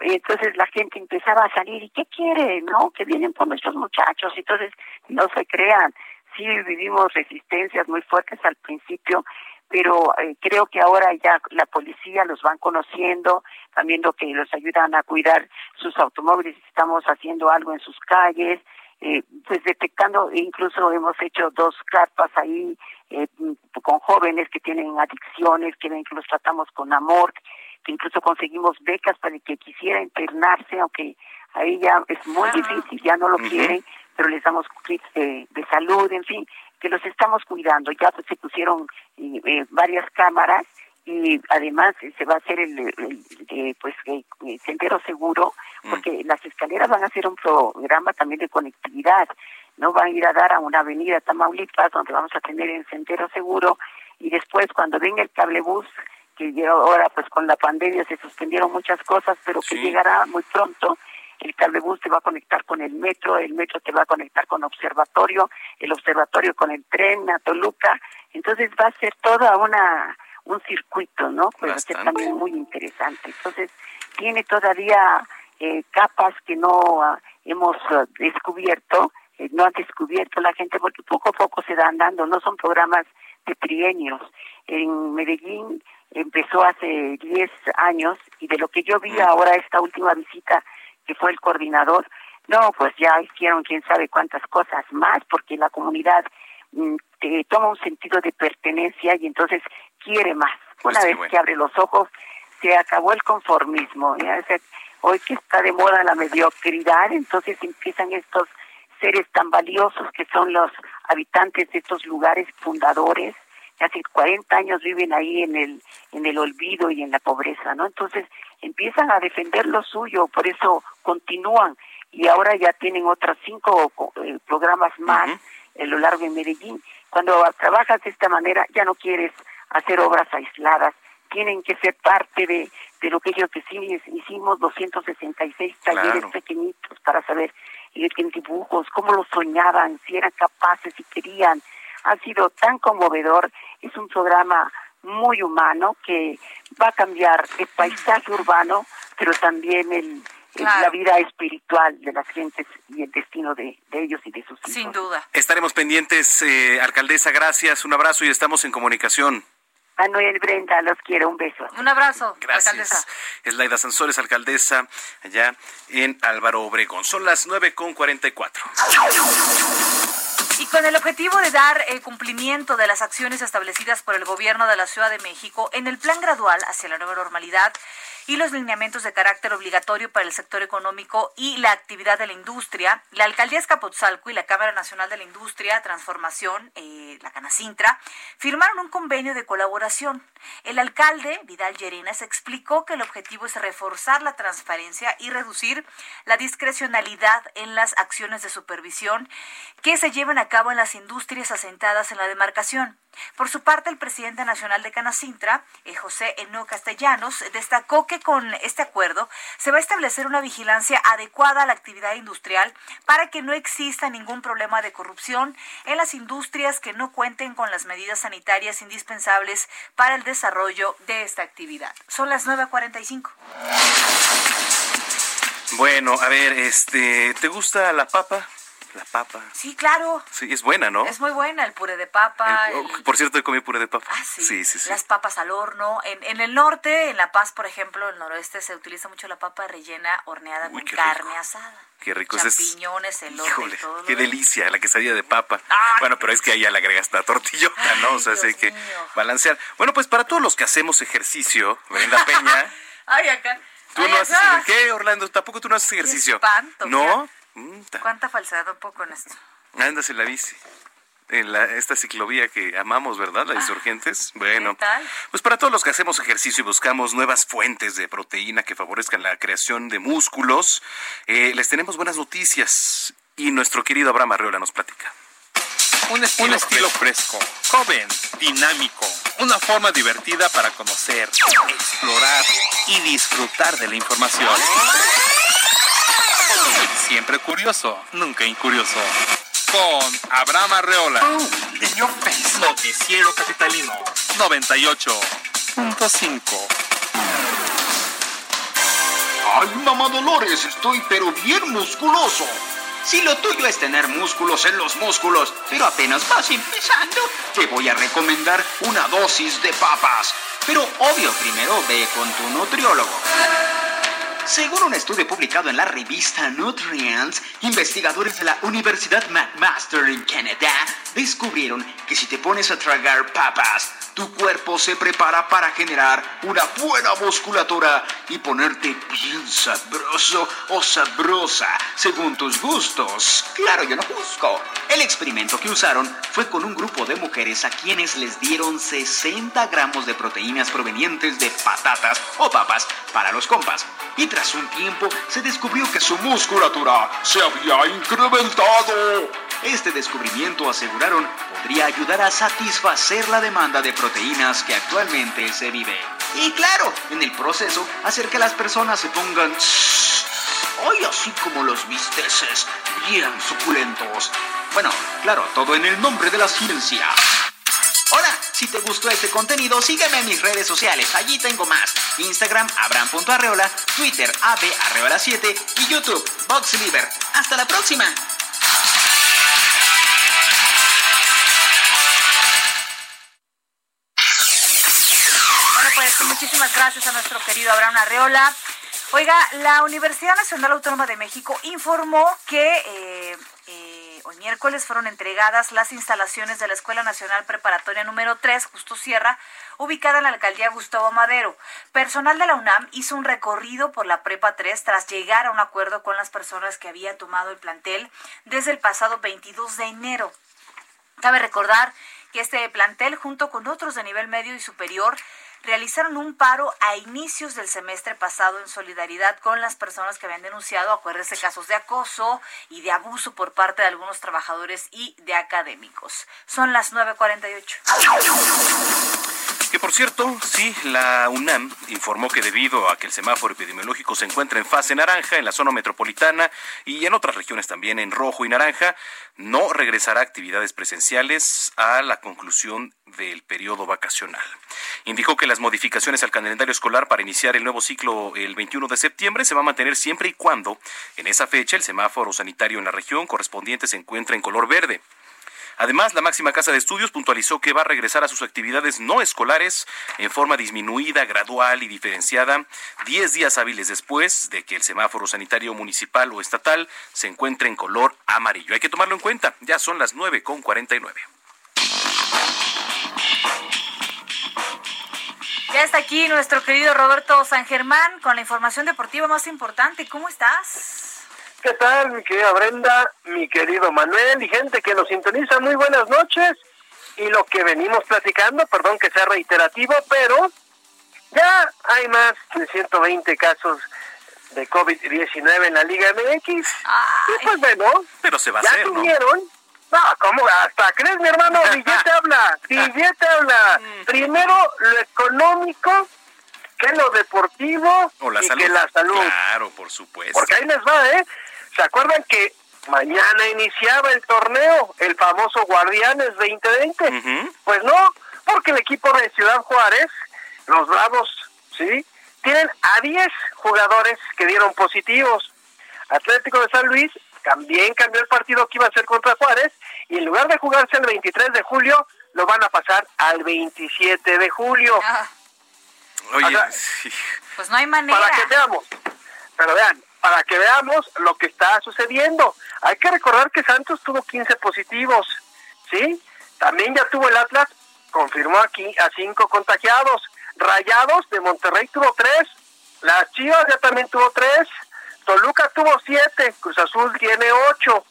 y entonces la gente empezaba a salir, ¿y qué quiere? ¿No? Que vienen por nuestros muchachos, entonces no se crean. Sí vivimos resistencias muy fuertes al principio, pero eh, creo que ahora ya la policía los van conociendo, también lo que los ayudan a cuidar sus automóviles, estamos haciendo algo en sus calles, eh, pues detectando, incluso hemos hecho dos carpas ahí eh, con jóvenes que tienen adicciones, que, que los tratamos con amor, que incluso conseguimos becas para que quisiera internarse, aunque ahí ya es muy difícil, ya no lo quieren, pero les damos kits de, salud, en fin, que los estamos cuidando. Ya pues, se pusieron eh, varias cámaras y además se va a hacer el, pues el sendero seguro mm. porque las escaleras van a hacer un programa también de conectividad no van a ir a dar a una avenida Tamaulipas donde vamos a tener el sendero seguro y después cuando venga el cablebús que ahora pues con la pandemia se suspendieron muchas cosas pero que llegará muy pronto el cablebús te va a conectar con el metro, el metro te va a conectar con observatorio, el observatorio con el tren a Toluca, entonces va a ser toda una un circuito, ¿no? Pues va a ser también muy interesante. Entonces, tiene todavía eh, capas que no ah, hemos ah, descubierto, eh, no ha descubierto la gente, porque poco a poco se dan dando, no son programas de trienios. En Medellín empezó hace 10 años y de lo que yo vi ahora esta última visita que fue el coordinador, no, pues ya hicieron quién sabe cuántas cosas más porque la comunidad mm, toma un sentido de pertenencia y entonces quiere más. Pues Una vez que abre los ojos, se acabó el conformismo. hoy que está de moda la mediocridad, entonces empiezan estos seres tan valiosos que son los habitantes de estos lugares fundadores, hace 40 años viven ahí en el en el olvido y en la pobreza, ¿no? Entonces empiezan a defender lo suyo, por eso continúan y ahora ya tienen otros cinco eh, programas más en lo largo de Medellín. Cuando trabajas de esta manera ya no quieres hacer obras aisladas, tienen que ser parte de, de lo que ellos decimos, hicimos 266 talleres pequeñitos para saber en dibujos, cómo lo soñaban, si eran capaces, si querían. Ha sido tan conmovedor, es un programa muy humano que va a cambiar el paisaje urbano, pero también el, la vida espiritual de las gentes y el destino de, ellos y de sus hijos. Sin duda. Estaremos pendientes, eh, alcaldesa, gracias, un abrazo y estamos en comunicación. Manuel Brenda, los quiero, un beso. Un abrazo, Gracias. alcaldesa. Es Laida Sansores, alcaldesa, allá en Álvaro Obregón. Son las nueve con cuarenta y cuatro. Y con el objetivo de dar el cumplimiento de las acciones establecidas por el gobierno de la Ciudad de México en el plan gradual hacia la nueva normalidad, y los lineamientos de carácter obligatorio para el sector económico y la actividad de la industria, la Alcaldía Escapotzalco y la Cámara Nacional de la Industria, Transformación, eh, la Canacintra, firmaron un convenio de colaboración. El alcalde, Vidal Llerenas, explicó que el objetivo es reforzar la transparencia y reducir la discrecionalidad en las acciones de supervisión que se llevan a cabo en las industrias asentadas en la demarcación. Por su parte, el presidente nacional de Canacintra, eh, José Eno Castellanos, destacó que con este acuerdo se va a establecer una vigilancia adecuada a la actividad industrial para que no exista ningún problema de corrupción en las industrias que no cuenten con las medidas sanitarias indispensables para el desarrollo de esta actividad. Son las 9.45. Bueno, a ver, este, ¿te gusta la papa? La papa. Sí, claro. Sí, es buena, ¿no? Es muy buena el puré de papa. Oh, por cierto, comí puré de papa. Ah, sí. Sí, sí, Las papas al horno. En, en, el norte, en La Paz, por ejemplo, en el noroeste, se utiliza mucho la papa rellena horneada con carne asada. Qué rico. Champiñones, elote Híjole, qué delicia, la quesadilla de papa. Bueno, pero es que ahí ya le agregas la tortillota, ¿no? O sea, hay que balancear. Bueno, pues para todos los que hacemos ejercicio, Brenda Peña. Ay, acá. ¿Tú no haces ¿Qué, Orlando? ¿Tampoco tú no haces ejercicio? espanto, ¿No? ¿Cuánta falsedad un poco en esto? Andas en la bici. En la, esta ciclovía que amamos, ¿verdad? La ah, Insurgentes. Bueno, pues para todos los que hacemos ejercicio y buscamos nuevas fuentes de proteína que favorezcan la creación de músculos, eh, les tenemos buenas noticias y nuestro querido Abraham Arreola nos platica. Un estilo, Un estilo fresco, joven, dinámico, una forma divertida para conocer, explorar y disfrutar de la información. Siempre curioso, nunca incurioso. Con Abraham Arreola. Noticiero Capitalino 98.5. Ay, mamá Dolores, estoy pero bien musculoso. Si lo tuyo es tener músculos en los músculos, pero apenas vas empezando, te voy a recomendar una dosis de papas. Pero obvio, primero ve con tu nutriólogo. Según un estudio publicado en la revista Nutrients, investigadores de la Universidad McMaster en Canadá descubrieron que si te pones a tragar papas, tu cuerpo se prepara para generar una buena musculatura y ponerte bien sabroso o sabrosa según tus gustos. Claro, yo no juzgo. El experimento que usaron fue con un grupo de mujeres a quienes les dieron 60 gramos de proteínas provenientes de patatas o papas para los compas. Y tras un tiempo se descubrió que su musculatura se había incrementado. Este descubrimiento, aseguraron, podría ayudar a satisfacer la demanda de proteínas que actualmente se vive. Y claro, en el proceso, hacer que las personas se pongan... Hoy así como los bisteces, bien suculentos. Bueno, claro, todo en el nombre de la ciencia. Hola, si te gustó este contenido, sígueme en mis redes sociales. Allí tengo más. Instagram, abram.arreola, Twitter, abarreola7 y YouTube, VoxLiver. Hasta la próxima. muchísimas gracias a nuestro querido Abraham Arreola. Oiga, la Universidad Nacional Autónoma de México informó que eh, eh, hoy miércoles fueron entregadas las instalaciones de la Escuela Nacional Preparatoria número 3, Justo Sierra, ubicada en la alcaldía Gustavo Madero. Personal de la UNAM hizo un recorrido por la Prepa 3 tras llegar a un acuerdo con las personas que habían tomado el plantel desde el pasado 22 de enero. Cabe recordar que este plantel, junto con otros de nivel medio y superior, realizaron un paro a inicios del semestre pasado en solidaridad con las personas que habían denunciado, acuérdense, casos de acoso y de abuso por parte de algunos trabajadores y de académicos. Son las 9.48. Que por cierto, sí, la UNAM informó que debido a que el semáforo epidemiológico se encuentra en fase naranja en la zona metropolitana y en otras regiones también en rojo y naranja, no regresará a actividades presenciales a la conclusión del periodo vacacional. Indicó que las modificaciones al calendario escolar para iniciar el nuevo ciclo el 21 de septiembre se va a mantener siempre y cuando en esa fecha el semáforo sanitario en la región correspondiente se encuentre en color verde. Además, la máxima casa de estudios puntualizó que va a regresar a sus actividades no escolares en forma disminuida, gradual y diferenciada, 10 días hábiles después de que el semáforo sanitario municipal o estatal se encuentre en color amarillo. Hay que tomarlo en cuenta, ya son las 9.49. Ya está aquí nuestro querido Roberto San Germán con la información deportiva más importante. ¿Cómo estás? ¿Qué tal, mi querida Brenda, mi querido Manuel y gente que nos sintoniza? Muy buenas noches. Y lo que venimos platicando, perdón que sea reiterativo, pero ya hay más de 120 casos de COVID-19 en la Liga MX. Y pues bueno, pero se va a hacer, tuvieron, ¿no? ¿cómo? Hasta crees, mi hermano, billete habla, billete habla. Mm. Primero lo económico que lo deportivo o la y salud. que la salud. Claro, por supuesto. Porque ahí les va, ¿eh? ¿Se acuerdan que mañana iniciaba el torneo, el famoso Guardianes 2020? Pues no, porque el equipo de Ciudad Juárez, los Bravos, ¿sí? Tienen a 10 jugadores que dieron positivos. Atlético de San Luis también cambió el partido que iba a ser contra Juárez y en lugar de jugarse el 23 de julio, lo van a pasar al 27 de julio. Oye, O sea, sí. Pues no hay manera. Para que veamos, pero vean, para que veamos lo que está sucediendo. Hay que recordar que Santos tuvo 15 positivos, ¿sí? También ya tuvo el Atlas, confirmó aquí a 5 contagiados. Rayados de Monterrey tuvo 3, las Chivas ya también tuvo 3, Toluca tuvo 7, Cruz Azul tiene 8.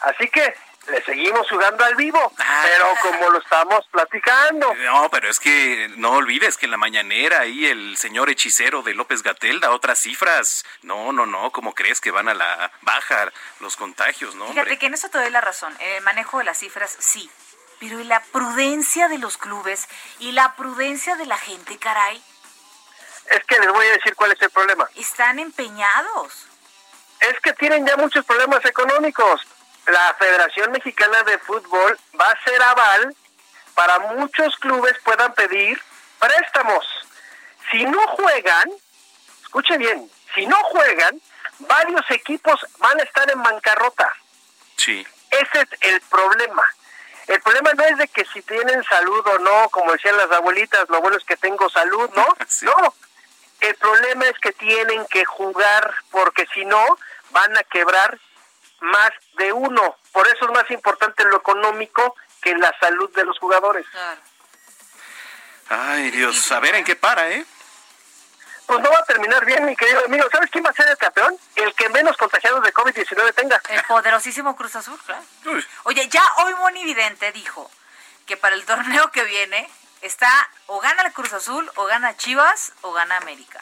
Así que le seguimos jugando al vivo, pero como lo estamos platicando. No, pero es que no olvides que en la mañanera ahí el señor hechicero de López Gatel da otras cifras. No, no, no, ¿cómo crees que van a la baja los contagios, no? Fíjate hombre? que en eso te doy la razón. El manejo de las cifras, sí. Pero ¿y la prudencia de los clubes y la prudencia de la gente, caray? Es que les voy a decir cuál es el problema. Están empeñados. Es que tienen ya muchos problemas económicos. La Federación Mexicana de Fútbol va a ser aval para muchos clubes puedan pedir préstamos. Si no juegan, escuchen bien, si no juegan, varios equipos van a estar en bancarrota. Sí. Ese es el problema. El problema no es de que si tienen salud o no, como decían las abuelitas, lo bueno es que tengo salud, ¿no? No. El problema es que tienen que jugar porque si no van a quebrar más de uno. Por eso es más importante lo económico que la salud de los jugadores. Ay, Dios, a ver en qué para, ¿eh? Pues no va a terminar bien, mi querido amigo. ¿Sabes quién va a ser el campeón? El que menos contagiados de COVID-19 tenga. El poderosísimo Cruz Azul, claro. Oye, ya hoy Moni Vidente dijo que para el torneo que viene está o gana el Cruz Azul, o gana Chivas, o gana América.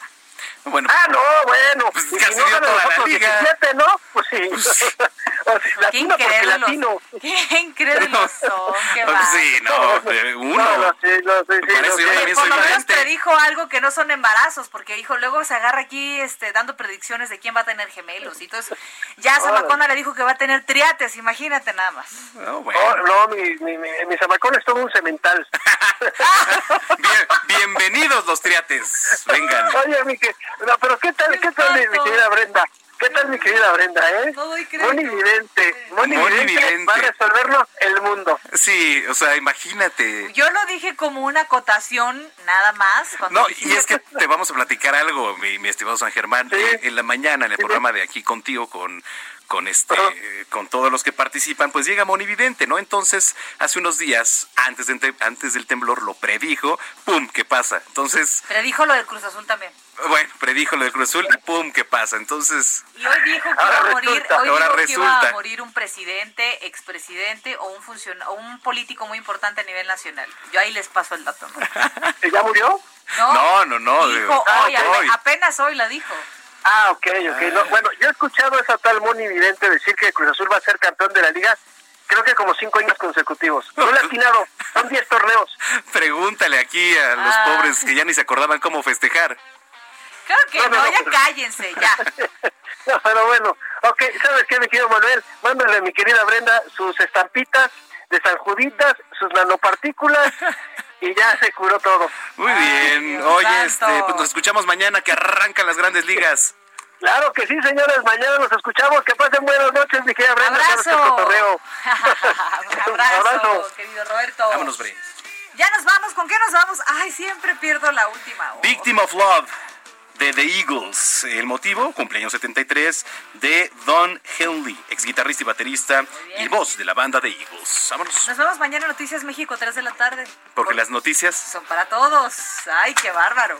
Bueno, Ah, no, bueno. Pues si no toda los la liga. 17, ¿no? Pues sí. Sea, Qué latino porque incrédulos. latino. Qué incrédulos son, qué Pues va. sí, no, uno. No, no, sí, no, sí, sí, Por eso yo también soy predijo algo que no son embarazos, porque dijo, luego se agarra aquí este, dando predicciones de quién va a tener gemelos. Y entonces, ya Zamacona le dijo que va a tener triates, imagínate nada más. No, No, bueno. no, mi, mi, mi, mi zamacón es todo un cemental. Bien- bienvenidos los triates. Vengan. Oye, mi que, no, pero ¿qué tal, qué tal mi, querida Brenda? ¿Qué tal mi querida Brenda, eh? Moni Vidente, Moni, Vidente, va a resolvernos el mundo. Sí, o sea, imagínate. Yo lo dije como una acotación nada más. No, y es que te vamos a platicar algo, mi, mi estimado San Germán. Eh, en la mañana, en el programa de aquí contigo con, con este con todos los que participan, pues llega Monividente, ¿no? Entonces, hace unos días, antes, de, antes del temblor, lo predijo, ¡pum! ¿Qué pasa? Entonces... Predijo lo del Cruz Azul también. Bueno, predijo lo del Cruz Azul y ¡pum! ¿Qué pasa? Entonces... Y hoy dijo que iba a morir, hoy dijo que iba a morir un presidente, expresidente o un o un político muy importante a nivel nacional. Yo ahí les paso el dato. ¿no? ¿Ya murió? No, no, no. Dijo hoy, apenas hoy la dijo. Ah, ok, ok. No, bueno, yo he escuchado a esa tal Moni Vidente decir que Cruz Azul va a ser campeón de la liga, creo que como cinco años consecutivos. No le ha atinado, son diez torneos. Pregúntale aquí a los ah. pobres que ya ni se acordaban cómo festejar. Creo que no, ya cállense, ya. no, pero bueno, ok, ¿sabes qué, mi querido Manuel? Mándale a mi querida Brenda sus estampitas de San Juditas, sus nanopartículas y ya se curó todo. Muy bien. Oye, este, pues nos escuchamos mañana que arrancan las grandes ligas. Claro que sí, señores. Mañana nos escuchamos. Que pasen buenas noches, mi querida Brenda. Abrazo. abrazo, abrazo, querido Roberto. Vámonos, Bre. Ya nos vamos. ¿Con qué nos vamos? Ay, siempre pierdo la última. Victim of Love de The Eagles. El motivo, cumpleaños 73 de Don Henley, ex guitarrista y baterista y voz de la banda The Eagles. Vámonos. Nos vemos mañana en Noticias México, 3 de la tarde. Porque las noticias son para todos. Ay, qué bárbaro.